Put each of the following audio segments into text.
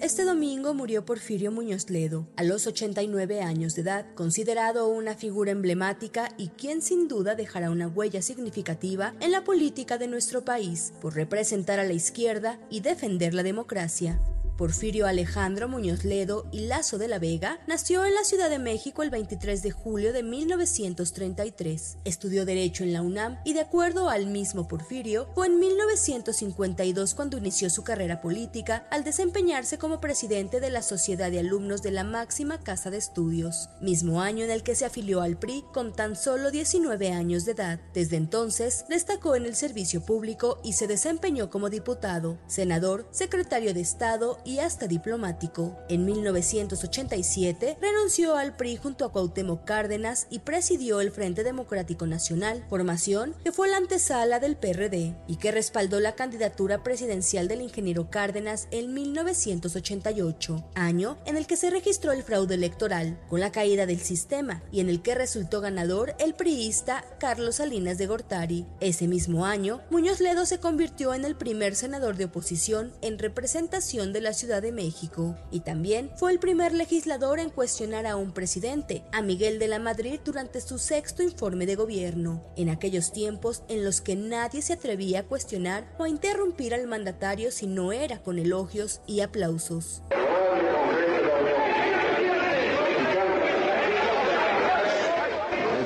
Este domingo murió Porfirio Muñoz Ledo, a los 89 años de edad, considerado una figura emblemática y quien sin duda dejará una huella significativa en la política de nuestro país por representar a la izquierda y defender la democracia. Porfirio Alejandro Muñoz Ledo y Lazo de la Vega nació en la Ciudad de México el 23 de julio de 1933. Estudió Derecho en la UNAM y de acuerdo al mismo Porfirio, fue en 1952 cuando inició su carrera política al desempeñarse como presidente de la Sociedad de Alumnos de la máxima casa de estudios, mismo año en el que se afilió al PRI con tan solo 19 años de edad. Desde entonces destacó en el servicio público y se desempeñó como diputado, senador, secretario de Estado y hasta diplomático. En 1987 renunció al PRI junto a Cuauhtémoc Cárdenas y presidió el Frente Democrático Nacional, formación que fue la antesala del PRD y que respaldó la candidatura presidencial del ingeniero Cárdenas en 1988, año en el que se registró el fraude electoral con la caída del sistema y en el que resultó ganador el priista Carlos Salinas de Gortari. Ese mismo año, Muñoz Ledo se convirtió en el primer senador de oposición en representación de la Ciudad de México y también fue el primer legislador en cuestionar a un presidente, a Miguel de la Madrid, durante su sexto informe de gobierno, en aquellos tiempos en los que nadie se atrevía a cuestionar o a interrumpir al mandatario si no era con elogios y aplausos.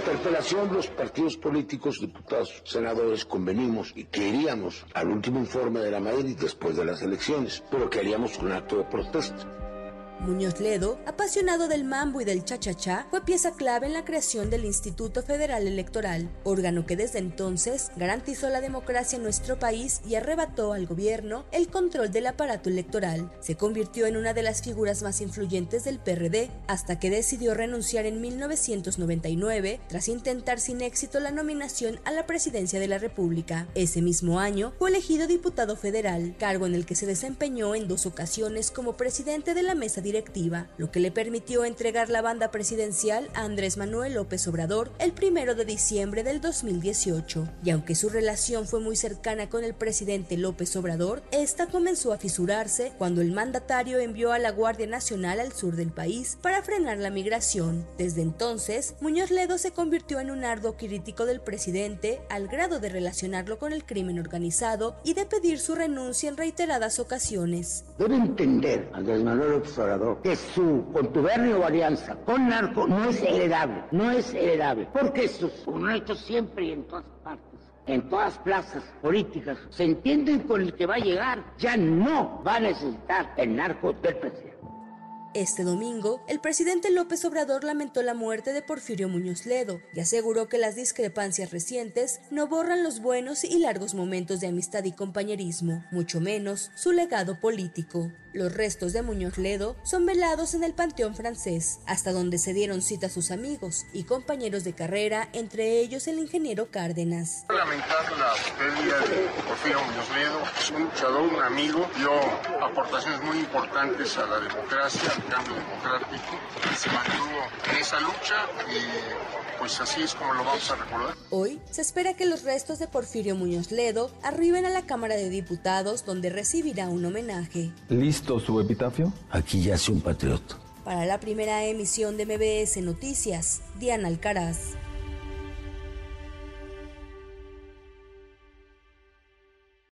Interpelación los partidos políticos, diputados, senadores, convenimos y que iríamos al último informe de la Madrid después de las elecciones, pero que haríamos un acto de protesta. Muñoz Ledo, apasionado del mambo y del cha-cha-cha, fue pieza clave en la creación del Instituto Federal Electoral, órgano que desde entonces garantizó la democracia en nuestro país y arrebató al gobierno el control del aparato electoral. Se convirtió en una de las figuras más influyentes del PRD hasta que decidió renunciar en 1999 tras intentar sin éxito la nominación a la presidencia de la República. Ese mismo año fue elegido diputado federal, cargo en el que se desempeñó en dos ocasiones como presidente de la mesa directiva, lo que le permitió entregar la banda presidencial a Andrés Manuel López Obrador el primero de diciembre del 2018. Y aunque su relación fue muy cercana con el presidente López Obrador, esta comenzó a fisurarse cuando el mandatario envió a la Guardia Nacional al sur del país para frenar la migración. Desde entonces, Muñoz Ledo se convirtió en un arduo crítico del presidente al grado de relacionarlo con el crimen organizado y de pedir su renuncia en reiteradas ocasiones. Debe entender Andrés Manuel López Obrador que su contubernio o alianza con narco no es heredable, no es heredable, porque estos, como hecho siempre y en todas partes, en todas plazas políticas, se entienden con el que va a llegar, ya no va a necesitar el narco del presidente. Este domingo, el presidente López Obrador lamentó la muerte de Porfirio Muñoz Ledo y aseguró que las discrepancias recientes no borran los buenos y largos momentos de amistad y compañerismo, mucho menos su legado político. Los restos de Muñoz Ledo son velados en el Panteón francés, hasta donde se dieron cita sus amigos y compañeros de carrera, entre ellos el ingeniero Cárdenas. Lamentar la pérdida de Porfirio Muñoz Ledo, es un luchador, un amigo, dio aportaciones muy importantes a la democracia, al cambio democrático, se mantuvo en esa lucha y pues así es como lo vamos a recordar. Hoy se espera que los restos de Porfirio Muñoz Ledo arriben a la Cámara de Diputados donde recibirá un homenaje. Listo su epitafio? Aquí yace un patriota. Para la primera emisión de MBS Noticias, Diana Alcaraz.